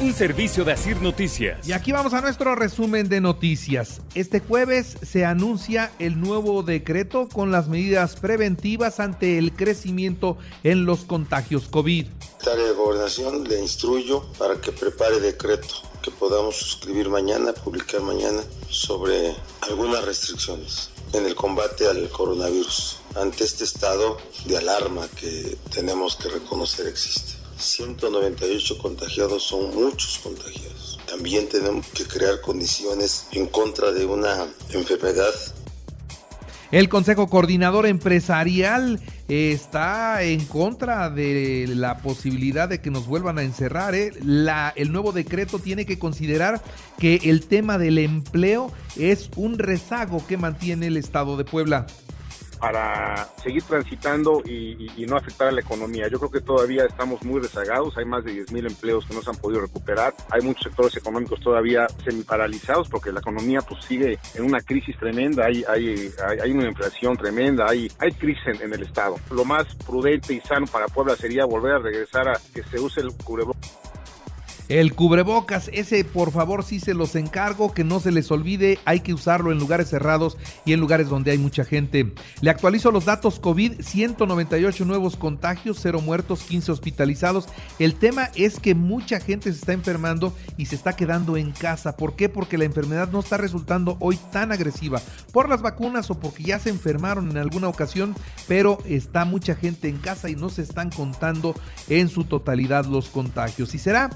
Un servicio de Asir Noticias. Y aquí vamos a nuestro resumen de noticias. Este jueves se anuncia el nuevo decreto con las medidas preventivas ante el crecimiento en los contagios COVID. Secretaria de Gobernación le instruyo para que prepare decreto que podamos suscribir mañana, publicar mañana sobre algunas restricciones en el combate al coronavirus ante este estado de alarma que tenemos que reconocer existe. 198 contagiados son muchos contagiados. También tenemos que crear condiciones en contra de una enfermedad El Consejo Coordinador Empresarial está en contra de la posibilidad de que nos vuelvan a encerrar. ¿eh? El nuevo decreto tiene que considerar que el tema del empleo es un rezago que mantiene el Estado de Puebla para seguir transitando y, no afectar a la economía. Yo creo que todavía estamos muy rezagados, hay más de 10.000 empleos que no se han podido recuperar, hay muchos sectores económicos todavía semiparalizados porque la economía pues sigue en una crisis tremenda, hay, hay, hay, hay una inflación tremenda, hay, hay crisis en, en, el Estado. Lo más prudente y sano para Puebla sería volver a regresar a que se use el cubrebocas el cubrebocas, ese por favor sí se los encargo, que no se les olvide, hay que usarlo en lugares cerrados y en lugares donde hay mucha gente. Le actualizo los datos COVID, 198 nuevos contagios, 0 muertos, 15 hospitalizados. El tema es que mucha gente se está enfermando y se está quedando en casa. ¿Por qué? Porque la enfermedad no está resultando hoy tan agresiva por las vacunas o porque ya se enfermaron en alguna ocasión, pero está mucha gente en casa y no se están contando en su totalidad los contagios. Y será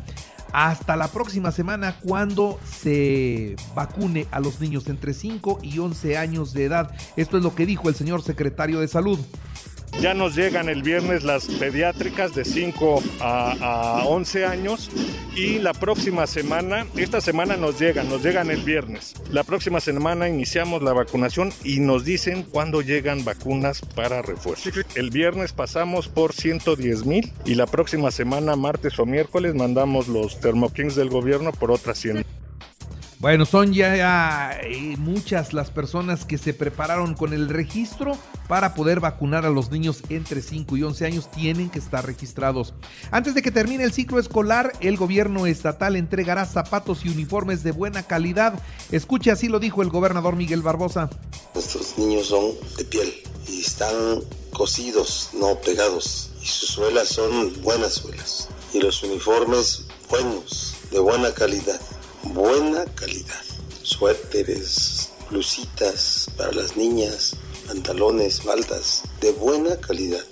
hasta la próxima semana cuando se vacune a los niños entre 5 y 11 años de edad. Esto es lo que dijo el señor secretario de Salud. Ya nos llegan el viernes las pediátricas de 5 a, a, 11 años y la próxima semana, esta semana nos llegan, nos llegan el viernes. La próxima semana iniciamos la vacunación y nos dicen cuándo llegan vacunas para refuerzo. El viernes pasamos por 110 mil y la próxima semana, martes o miércoles, mandamos los termokings del gobierno por otras 100 bueno, son ya eh, muchas las personas que se prepararon con el registro para poder vacunar a los niños entre 5 y 11 años. Tienen que estar registrados. Antes de que termine el ciclo escolar, el gobierno estatal entregará zapatos y uniformes de buena calidad. Escuche, así lo dijo el gobernador Miguel Barbosa. Nuestros niños son de piel y están cosidos, no pegados. Y sus suelas son buenas suelas. Y los uniformes buenos, de buena calidad buena calidad. Suéteres, blusitas para las niñas, pantalones, baldas de buena calidad.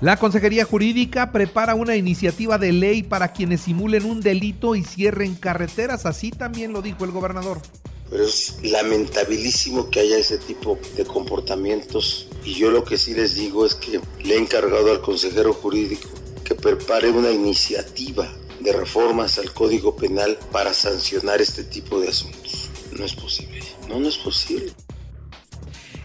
La Consejería Jurídica prepara una iniciativa de ley para quienes simulen un delito y cierren carreteras, así también lo dijo el gobernador. Pero es lamentabilísimo que haya ese tipo de comportamientos y yo lo que sí les digo es que le he encargado al consejero jurídico que prepare una iniciativa de reformas al Código Penal para sancionar este tipo de asuntos. No es posible. No, no es posible.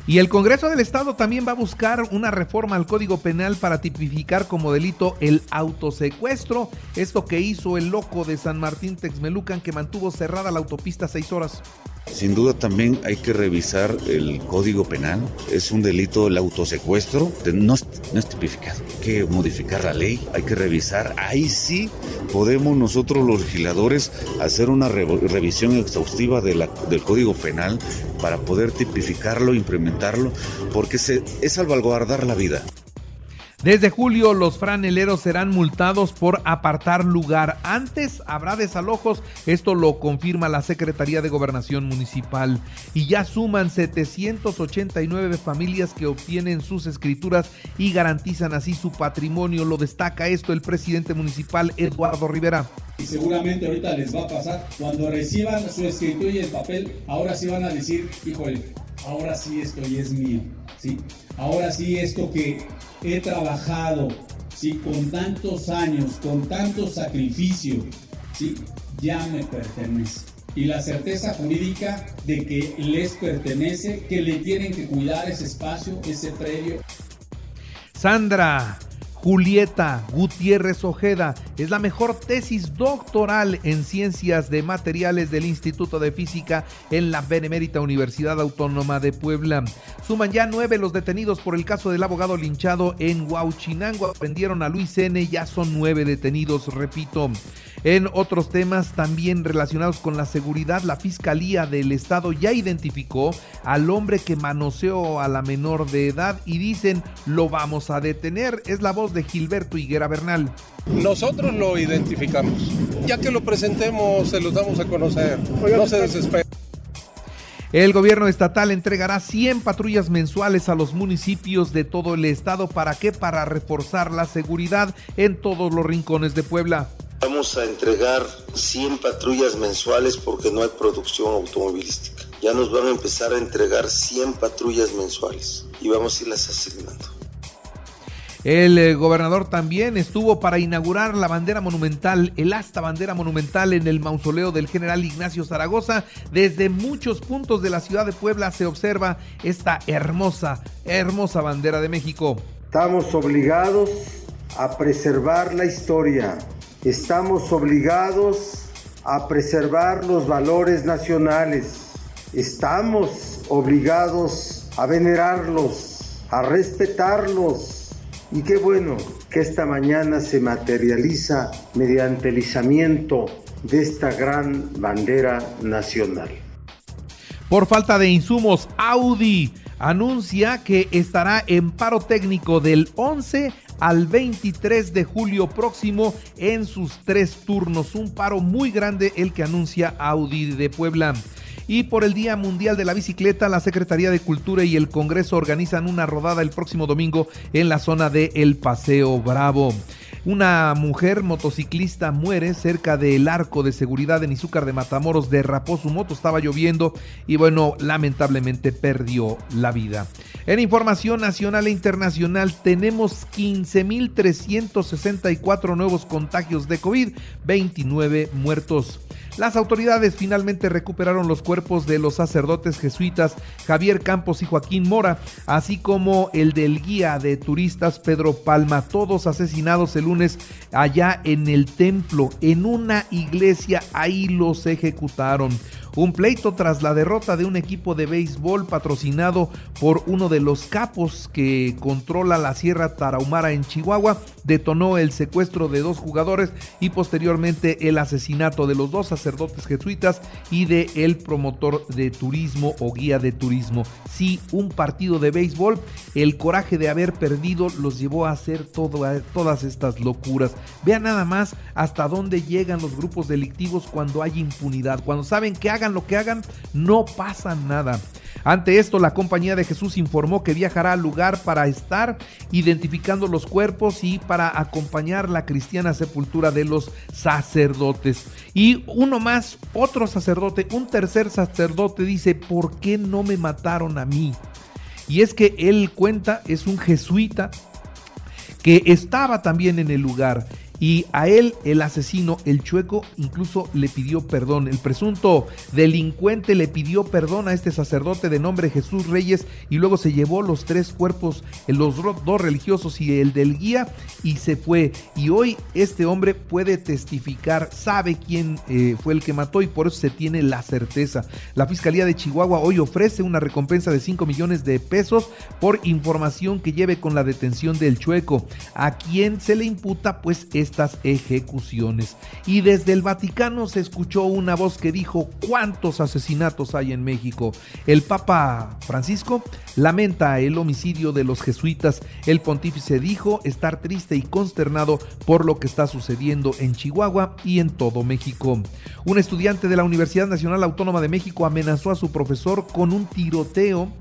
Y el Congreso del Estado también va a buscar una reforma al Código Penal para tipificar como delito el autosecuestro, esto que hizo el loco de San Martín Texmelucan que mantuvo cerrada la autopista seis horas. Sin duda también hay que revisar el código penal. Es un delito el autosecuestro. No no es tipificado. Hay que modificar la ley. Hay que revisar. Ahí sí podemos nosotros los legisladores hacer una re revisión exhaustiva de la, del código penal para poder tipificarlo, implementarlo, porque se, es salvaguardar la vida. Desde julio los franeleros serán multados por apartar lugar. Antes habrá desalojos, esto lo confirma la Secretaría de Gobernación Municipal. Y ya suman 789 familias que obtienen sus escrituras y garantizan así su patrimonio. Lo destaca esto el presidente municipal Eduardo Rivera. Y seguramente ahorita les va a pasar, cuando reciban su escritura y el papel, ahora sí van a decir, híjole, ahora sí esto ya es mío, ¿sí? Ahora sí esto que he trabajado, ¿sí? Con tantos años, con tanto sacrificio, ¿sí? Ya me pertenece. Y la certeza jurídica de que les pertenece, que le tienen que cuidar ese espacio, ese predio. Sandra, Julieta Gutiérrez Ojeda es la mejor tesis doctoral en ciencias de materiales del Instituto de Física en la Benemérita Universidad Autónoma de Puebla. Suman ya nueve los detenidos por el caso del abogado linchado en Huauchinango. Aprendieron a Luis N. Ya son nueve detenidos, repito. En otros temas también relacionados con la seguridad, la Fiscalía del Estado ya identificó al hombre que manoseó a la menor de edad y dicen lo vamos a detener. Es la voz de Gilberto Higuera Bernal. Nosotros lo identificamos. Ya que lo presentemos, se los damos a conocer. No se desesperen. El gobierno estatal entregará 100 patrullas mensuales a los municipios de todo el estado. ¿Para qué? Para reforzar la seguridad en todos los rincones de Puebla. Vamos a entregar 100 patrullas mensuales porque no hay producción automovilística. Ya nos van a empezar a entregar 100 patrullas mensuales y vamos a irlas asignando. El eh, gobernador también estuvo para inaugurar la bandera monumental, el asta bandera monumental en el mausoleo del general Ignacio Zaragoza. Desde muchos puntos de la ciudad de Puebla se observa esta hermosa, hermosa bandera de México. Estamos obligados a preservar la historia. Estamos obligados a preservar los valores nacionales. Estamos obligados a venerarlos, a respetarlos y qué bueno que esta mañana se materializa mediante el izamiento de esta gran bandera nacional. Por falta de insumos, Audi anuncia que estará en paro técnico del 11 al 23 de julio próximo en sus tres turnos. Un paro muy grande el que anuncia Audi de Puebla. Y por el Día Mundial de la Bicicleta, la Secretaría de Cultura y el Congreso organizan una rodada el próximo domingo en la zona de El Paseo Bravo. Una mujer motociclista muere cerca del arco de seguridad en Izúcar de Matamoros, derrapó su moto, estaba lloviendo y bueno, lamentablemente perdió la vida. En información nacional e internacional tenemos 15.364 nuevos contagios de COVID, 29 muertos. Las autoridades finalmente recuperaron los cuerpos de los sacerdotes jesuitas Javier Campos y Joaquín Mora, así como el del guía de turistas Pedro Palma, todos asesinados el lunes allá en el templo, en una iglesia, ahí los ejecutaron. Un pleito tras la derrota de un equipo de béisbol patrocinado por uno de los capos que controla la Sierra Tarahumara en Chihuahua detonó el secuestro de dos jugadores y posteriormente el asesinato de los dos sacerdotes jesuitas y de el promotor de turismo o guía de turismo. Sí, un partido de béisbol, el coraje de haber perdido los llevó a hacer todas estas locuras. Vean nada más hasta dónde llegan los grupos delictivos cuando hay impunidad, cuando saben que hagan lo que hagan, no pasa nada. Ante esto, la Compañía de Jesús informó que viajará al lugar para estar identificando los cuerpos y para acompañar la cristiana sepultura de los sacerdotes. Y uno más, otro sacerdote, un tercer sacerdote dice, ¿por qué no me mataron a mí? Y es que él cuenta, es un jesuita que estaba también en el lugar y a él el asesino, el chueco, incluso le pidió perdón. El presunto delincuente le pidió perdón a este sacerdote de nombre Jesús Reyes y luego se llevó los tres cuerpos, los dos religiosos y el del guía y se fue. Y hoy este hombre puede testificar, sabe quién eh, fue el que mató y por eso se tiene la certeza. La Fiscalía de Chihuahua hoy ofrece una recompensa de 5 millones de pesos por información que lleve con la detención del chueco. A quien se le imputa pues es estas ejecuciones. Y desde el Vaticano se escuchó una voz que dijo cuántos asesinatos hay en México. El Papa Francisco lamenta el homicidio de los jesuitas. El pontífice dijo estar triste y consternado por lo que está sucediendo en Chihuahua y en todo México. Un estudiante de la Universidad Nacional Autónoma de México amenazó a su profesor con un tiroteo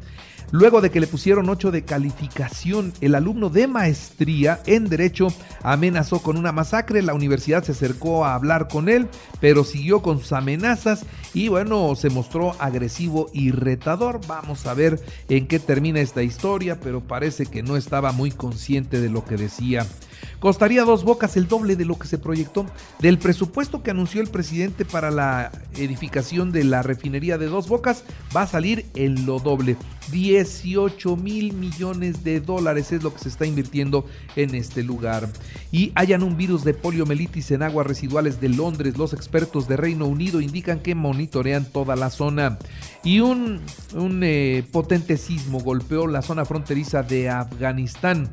luego de que le pusieron 8 de calificación. El alumno de maestría en Derecho amenazó con una masacre. La universidad se acercó a hablar con él, pero siguió con sus amenazas y bueno, se mostró agresivo y retador. Vamos a ver en qué termina esta historia, pero parece que no estaba muy consciente de lo que decía. Costaría dos bocas el doble de lo que se proyectó. Del presupuesto que anunció el presidente para la edificación de la refinería de dos bocas, va a salir en lo doble. 18 mil millones de dólares es lo que se está invirtiendo en este lugar. Y hayan un virus de poliomielitis en aguas residuales de Londres. Los expertos de Reino Unido indican que monitorean toda la zona. Y un, un eh, potente sismo golpeó la zona fronteriza de Afganistán.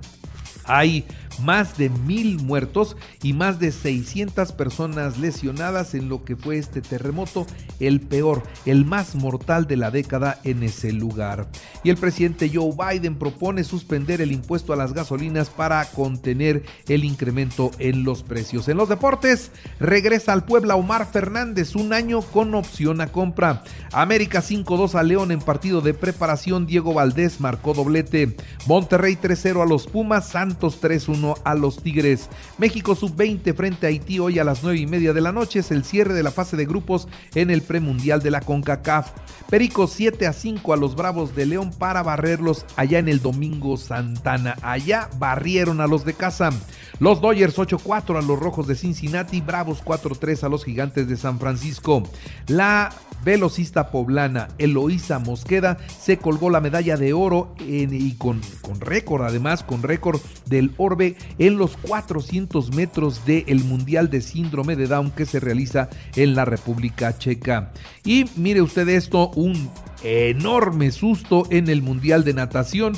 Hay más de mil muertos y más de 600 personas lesionadas en lo que fue este terremoto, el peor, el más mortal de la década en ese lugar. Y el presidente Joe Biden propone suspender el impuesto a las gasolinas para contener el incremento en los precios. En los deportes, regresa al Puebla Omar Fernández, un año con opción a compra. América 5-2 a León en partido de preparación, Diego Valdés marcó doblete. Monterrey 3-0 a los Pumas, Santos 3-1 a los Tigres. México sub-20 frente a Haití hoy a las 9 y media de la noche es el cierre de la fase de grupos en el premundial de la CONCACAF. Perico 7 a 5 a los Bravos de León para barrerlos allá en el Domingo Santana. Allá barrieron a los de casa. Los Dodgers 8-4 a los Rojos de Cincinnati, Bravos 4-3 a los Gigantes de San Francisco. La velocista poblana Eloísa Mosqueda se colgó la medalla de oro y con, con récord, además con récord del Orbe en los 400 metros del Mundial de Síndrome de Down que se realiza en la República Checa. Y mire usted esto, un enorme susto en el Mundial de Natación.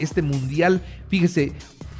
Este Mundial, fíjese,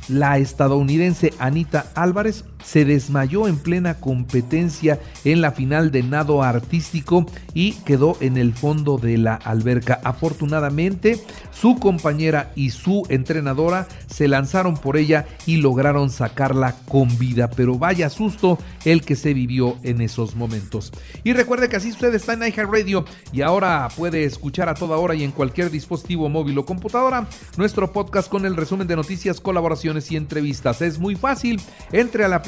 la estadounidense Anita Álvarez se desmayó en plena competencia en la final de nado artístico y quedó en el fondo de la alberca. Afortunadamente, su compañera y su entrenadora se lanzaron por ella y lograron sacarla con vida. Pero vaya susto el que se vivió en esos momentos. Y recuerde que así usted está en Radio y ahora puede escuchar a toda hora y en cualquier dispositivo móvil o computadora nuestro podcast con el resumen de noticias, colaboraciones y entrevistas. Es muy fácil. Entre a la